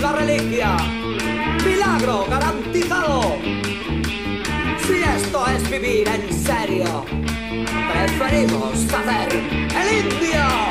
La reliquia. Milagro garantizado. Si esto es vivir en serio, preferimos hacer el indio.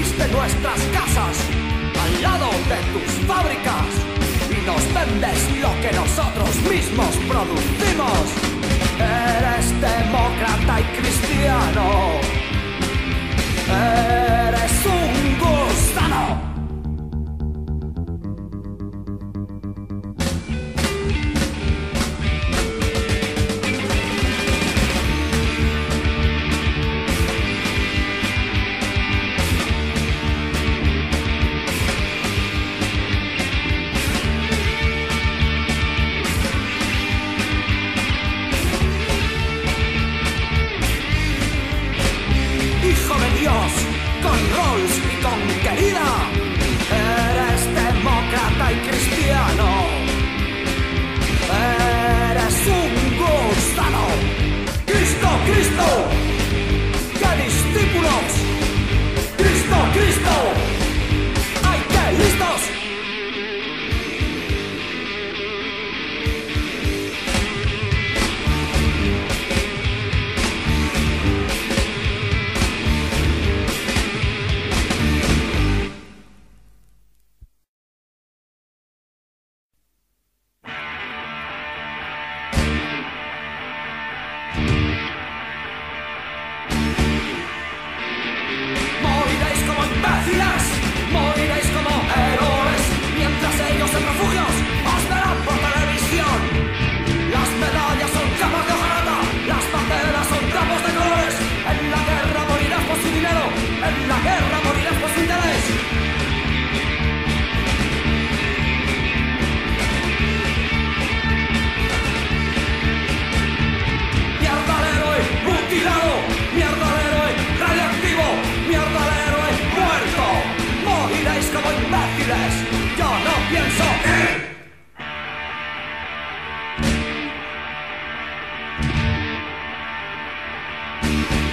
Hiciste nuestras casas al lado de tus fábricas y nos vendes lo que nosotros mismos producimos. Eres demócrata y cristiano. Eres un gusano. Bye.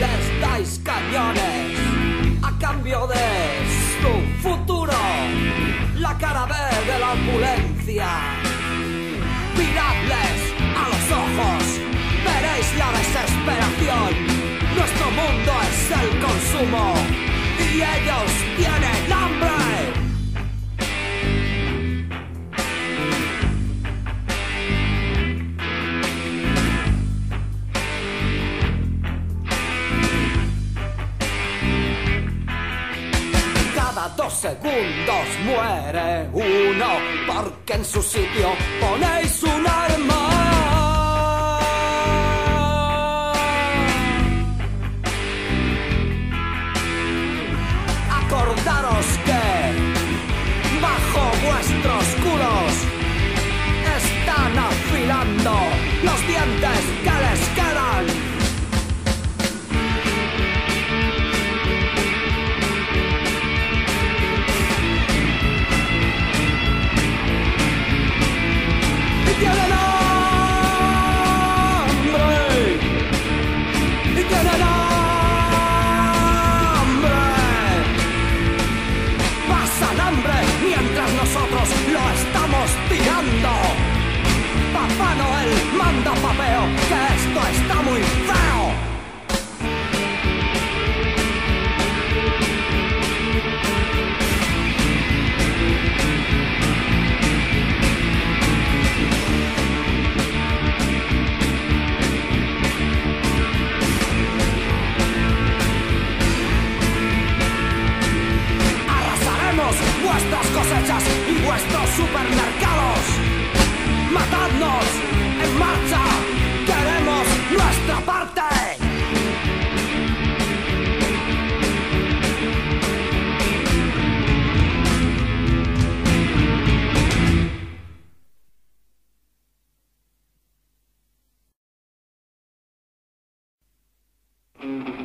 Les dais cañones a cambio de su futuro, la cara B de la opulencia. Miradles a los ojos, veréis la desesperación. Nuestro mundo es el consumo y ellos tienen hambre. Dos segundos muere uno porque en su sitio ponéis un arma. Mm-hmm.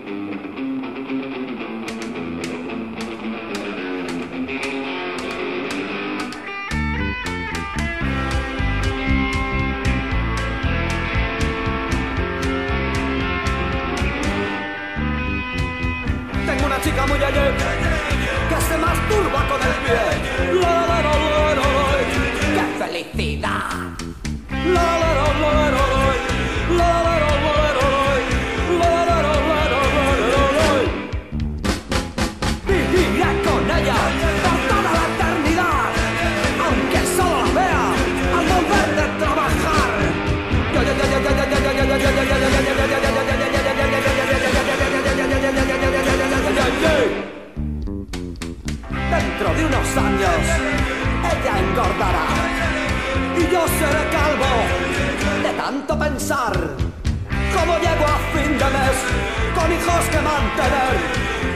mantener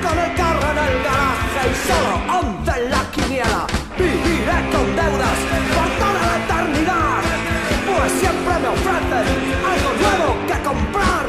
con el carro en el garaje y solo once la quiniela. Viviré con deudas por toda la eternidad, pues siempre me ofrecen algo nuevo que comprar.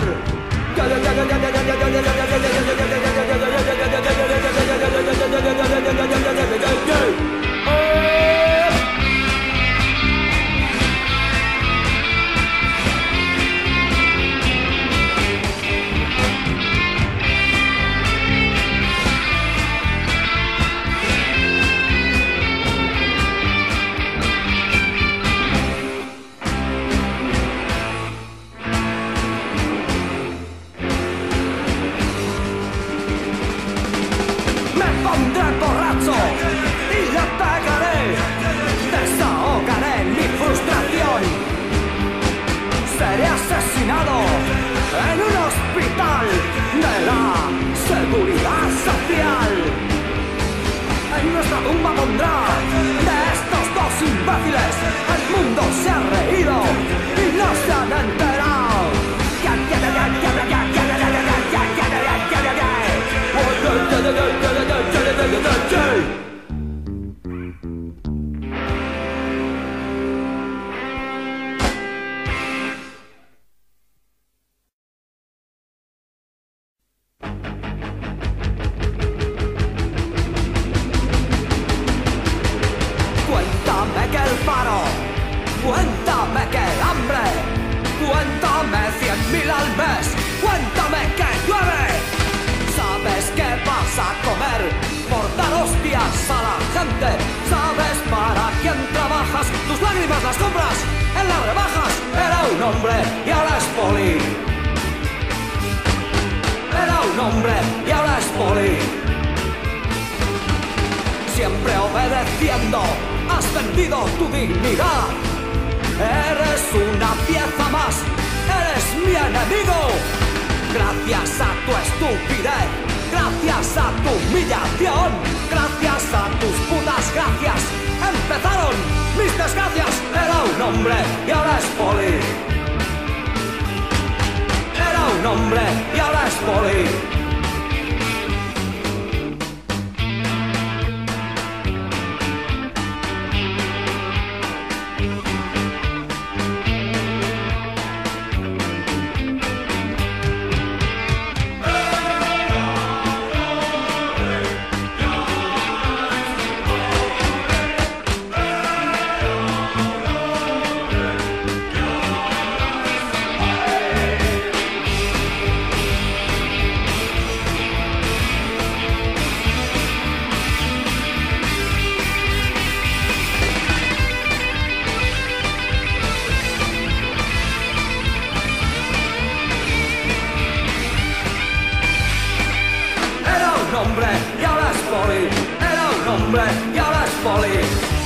Gracias a tu estupidez, gracias a tu humillación, gracias a tus putas gracias, empezaron mis desgracias. Era un hombre y ahora es poli. Era un hombre y ahora es poli. Hombre y ahora es poli. Era un hombre y ahora es poli.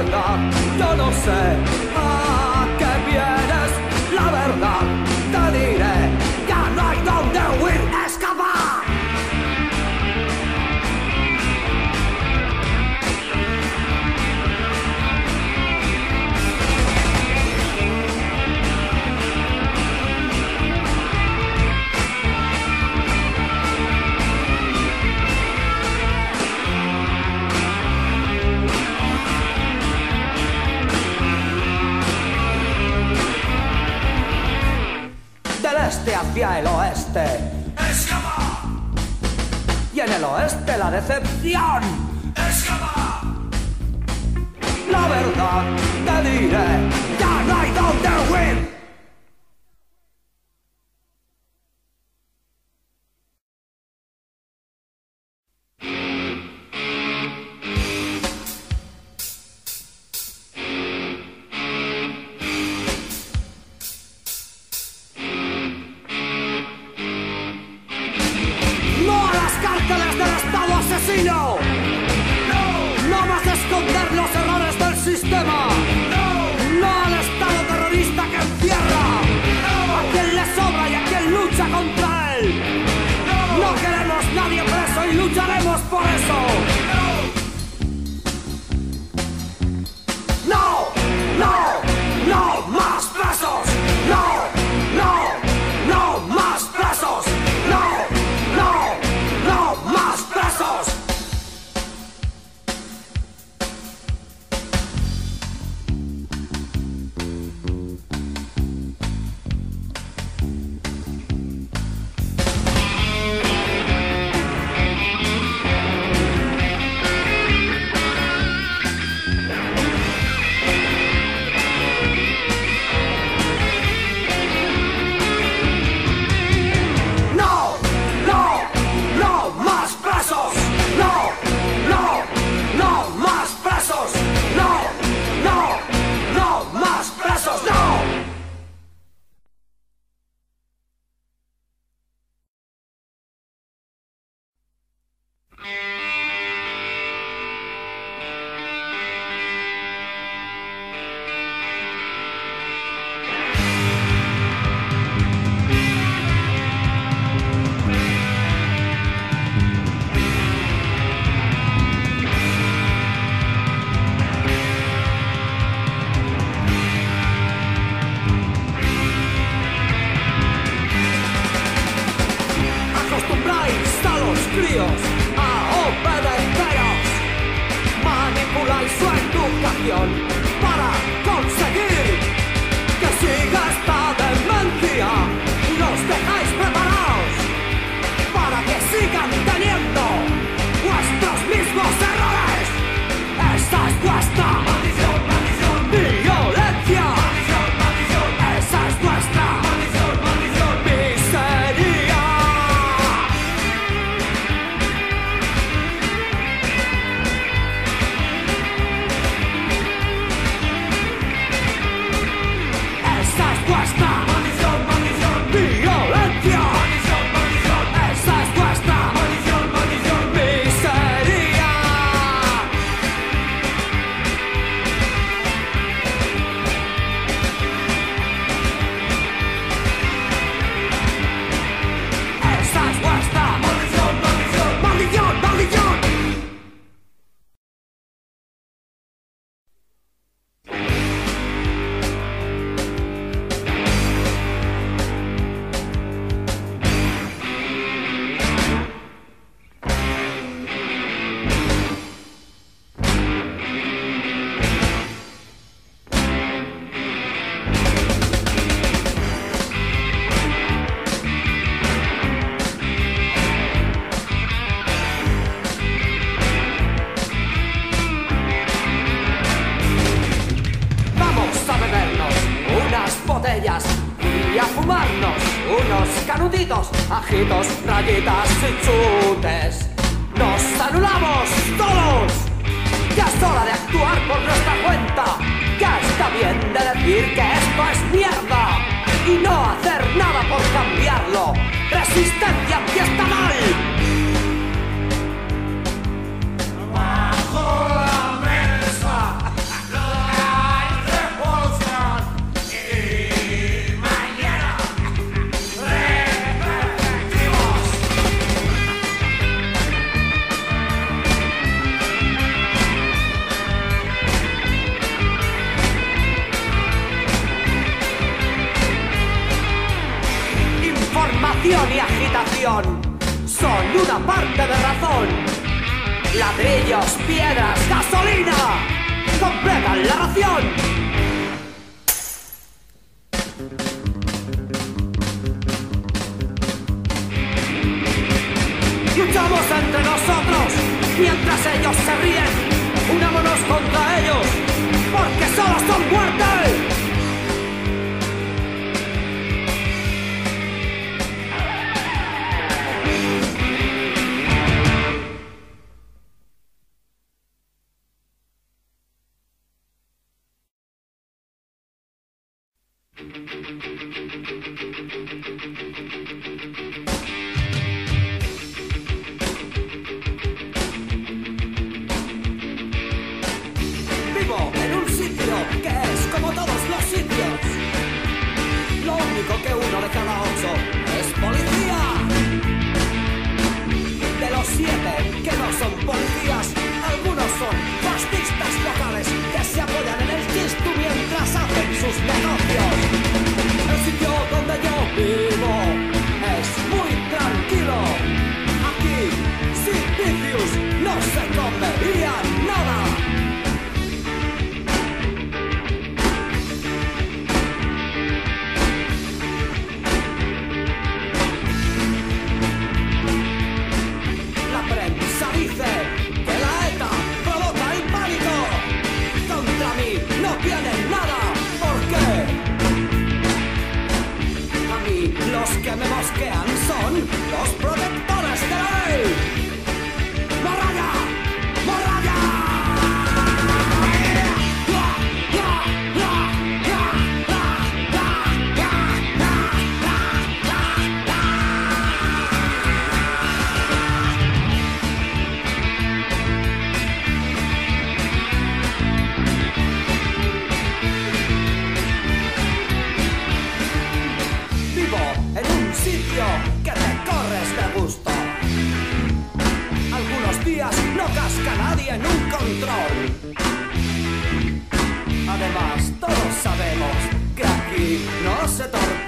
La verdad, yo no sé a ¡Escapa! Y en el oeste la decepción. ¡Escapa! La verdad, te diré, ya no hay dónde huir. parte de razón. Ladrillos, piedras, gasolina, completan la ración. Luchamos entre nosotros mientras ellos se en un control. Además, todos sabemos que aquí no se torna.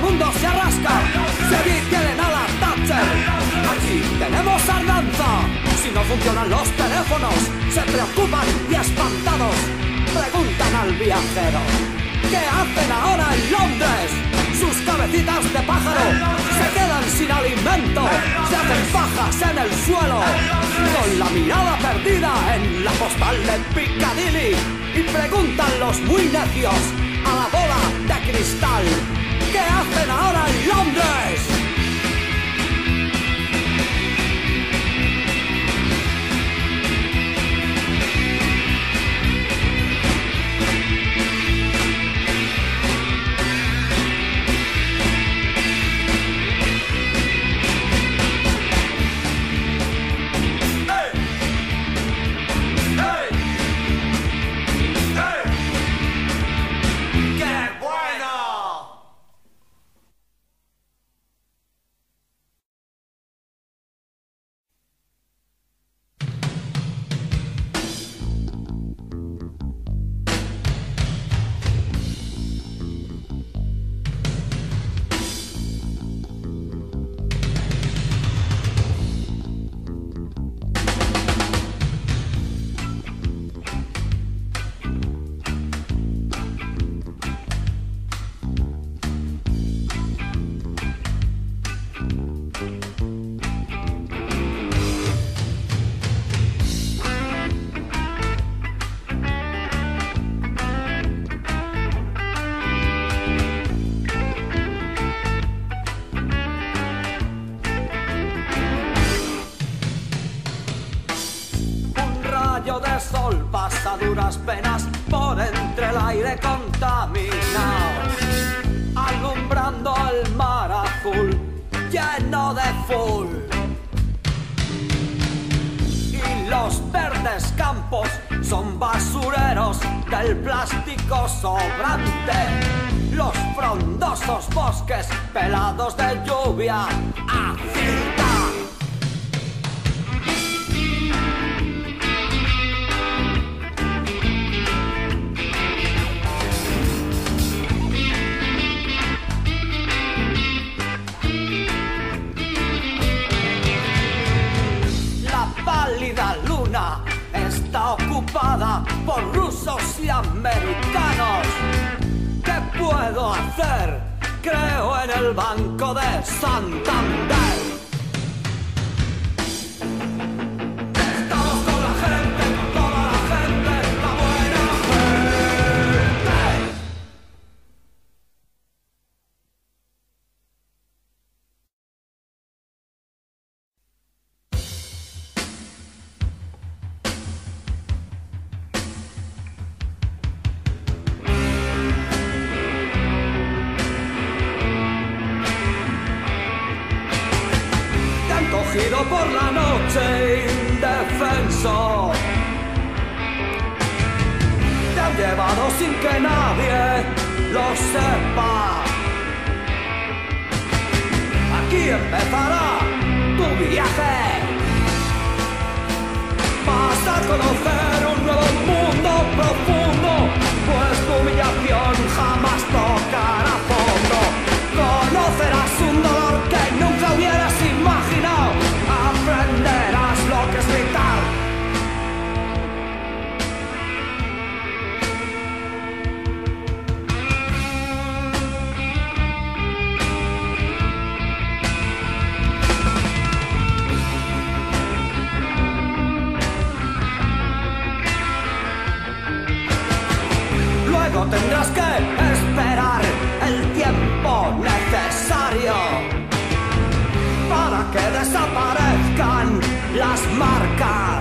Mundo se arrasca. Allí tienen a la Thatcher, aquí tenemos Ardanza. Si no funcionan los teléfonos, se preocupan y espantados preguntan al viajero. ¿Qué hacen ahora en Londres? Sus cabecitas de pájaro se quedan sin alimento, se hacen pajas en el suelo, con la mirada perdida en la postal de Piccadilly. Y preguntan los muy necios a la bola de cristal, ¿qué hacen ahora en Londres? Del plástico sobrante. Los frondosos bosques pelados de lluvia ácida por rusos y americanos. ¿Qué puedo hacer? Creo en el Banco de Santander. por la noche indefenso. Te han llevado sin que nadie lo sepa. Aquí empezará tu viaje. Vas a conocer un nuevo mundo profundo, pues tu humillación que esperar el tiempo necesario para que desaparezcan las marcas.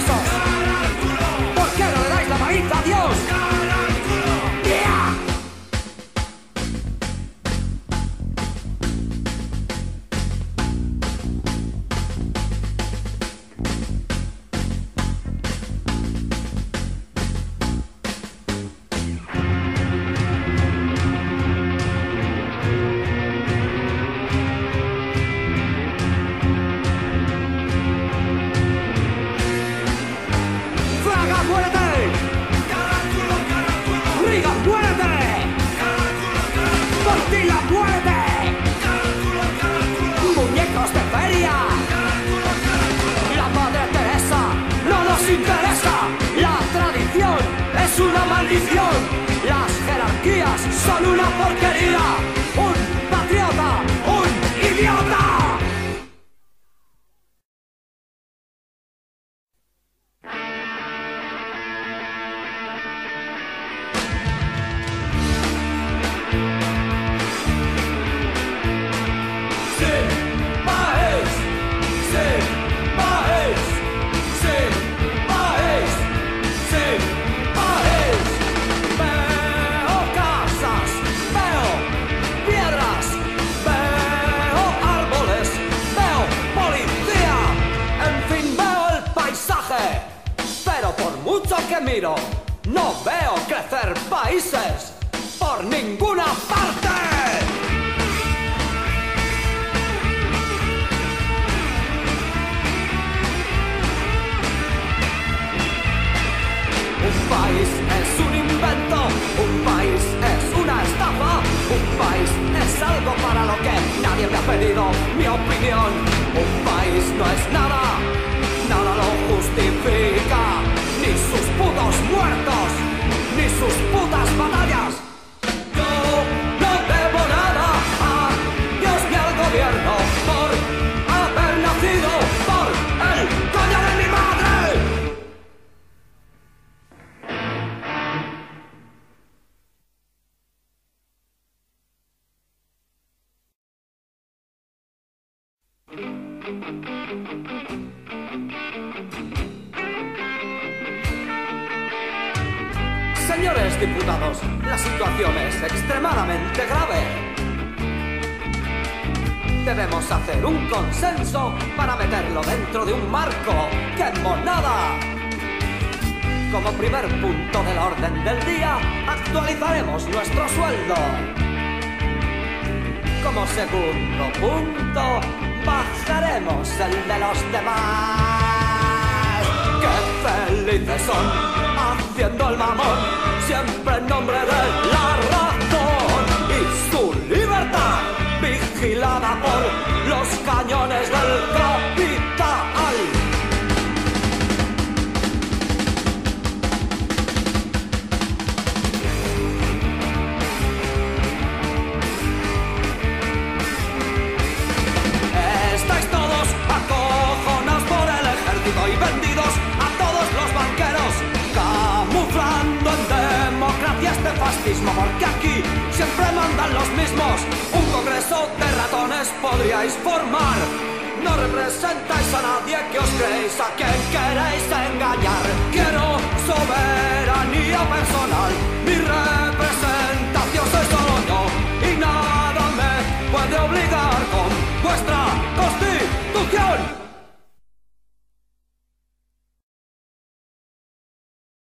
上。una maldición, las jerarquías son una porquería. it off me. demás. Qué felices son haciendo el mamón, siempre en nombre de la razón y su libertad vigilada por porque aquí siempre mandan los mismos. Un congreso de ratones podríais formar. No representáis a nadie que os creéis, a quien queréis engañar. Quiero soberanía personal